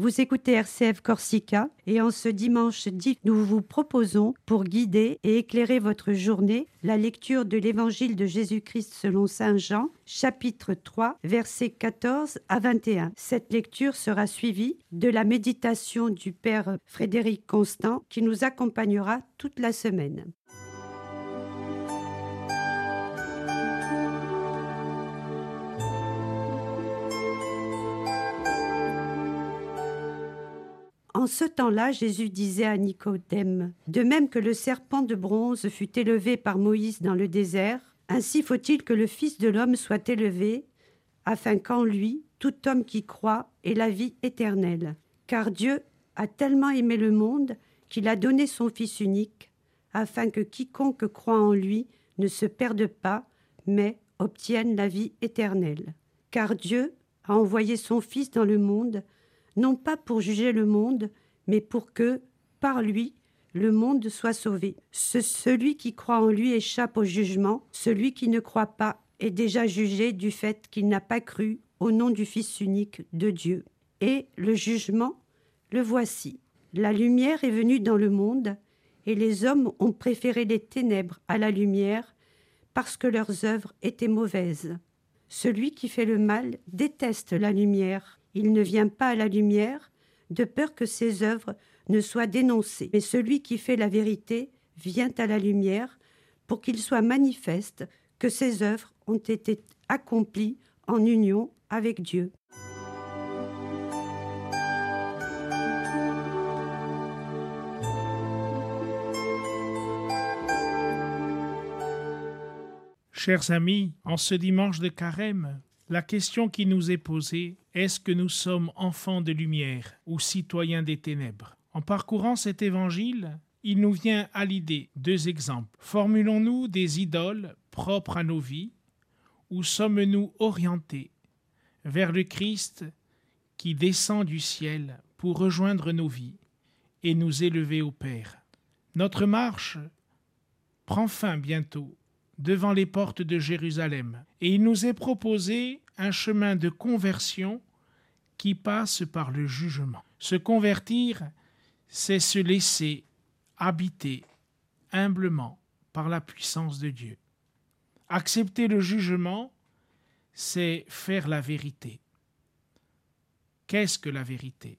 Vous écoutez RCF Corsica et en ce dimanche 10, nous vous proposons, pour guider et éclairer votre journée, la lecture de l'Évangile de Jésus-Christ selon Saint Jean, chapitre 3, versets 14 à 21. Cette lecture sera suivie de la méditation du Père Frédéric Constant qui nous accompagnera toute la semaine. En ce temps-là, Jésus disait à Nicodème, De même que le serpent de bronze fut élevé par Moïse dans le désert, ainsi faut-il que le Fils de l'homme soit élevé, afin qu'en lui, tout homme qui croit ait la vie éternelle. Car Dieu a tellement aimé le monde qu'il a donné son Fils unique, afin que quiconque croit en lui ne se perde pas, mais obtienne la vie éternelle. Car Dieu a envoyé son Fils dans le monde, non pas pour juger le monde, mais pour que, par lui, le monde soit sauvé. celui qui croit en lui échappe au jugement, celui qui ne croit pas est déjà jugé du fait qu'il n'a pas cru au nom du Fils unique de Dieu. Et le jugement, le voici. La lumière est venue dans le monde, et les hommes ont préféré les ténèbres à la lumière, parce que leurs œuvres étaient mauvaises. Celui qui fait le mal déteste la lumière il ne vient pas à la lumière, de peur que ses œuvres ne soient dénoncées. Mais celui qui fait la vérité vient à la lumière, pour qu'il soit manifeste que ses œuvres ont été accomplies en union avec Dieu. Chers amis, en ce dimanche de carême, la question qui nous est posée, est-ce que nous sommes enfants de lumière ou citoyens des ténèbres? En parcourant cet évangile, il nous vient à l'idée deux exemples. Formulons-nous des idoles propres à nos vies ou sommes-nous orientés vers le Christ qui descend du ciel pour rejoindre nos vies et nous élever au Père? Notre marche prend fin bientôt devant les portes de Jérusalem, et il nous est proposé un chemin de conversion qui passe par le jugement. Se convertir, c'est se laisser habiter humblement par la puissance de Dieu. Accepter le jugement, c'est faire la vérité. Qu'est-ce que la vérité?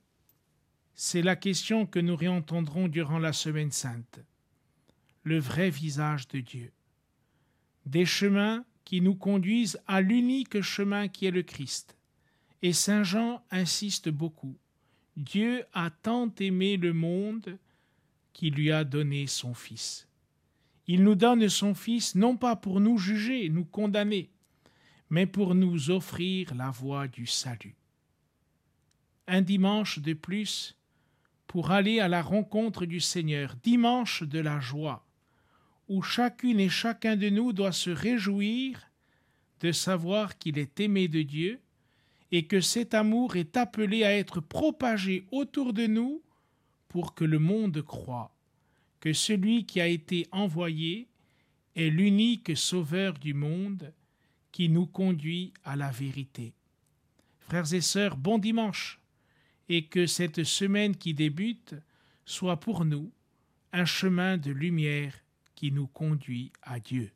C'est la question que nous réentendrons durant la semaine sainte. Le vrai visage de Dieu des chemins qui nous conduisent à l'unique chemin qui est le Christ. Et Saint Jean insiste beaucoup. Dieu a tant aimé le monde qu'il lui a donné son Fils. Il nous donne son Fils non pas pour nous juger, nous condamner, mais pour nous offrir la voie du salut. Un dimanche de plus pour aller à la rencontre du Seigneur, dimanche de la joie, où chacune et chacun de nous doit se réjouir de savoir qu'il est aimé de Dieu et que cet amour est appelé à être propagé autour de nous pour que le monde croie que celui qui a été envoyé est l'unique sauveur du monde qui nous conduit à la vérité. Frères et sœurs, bon dimanche, et que cette semaine qui débute soit pour nous un chemin de lumière qui nous conduit à Dieu.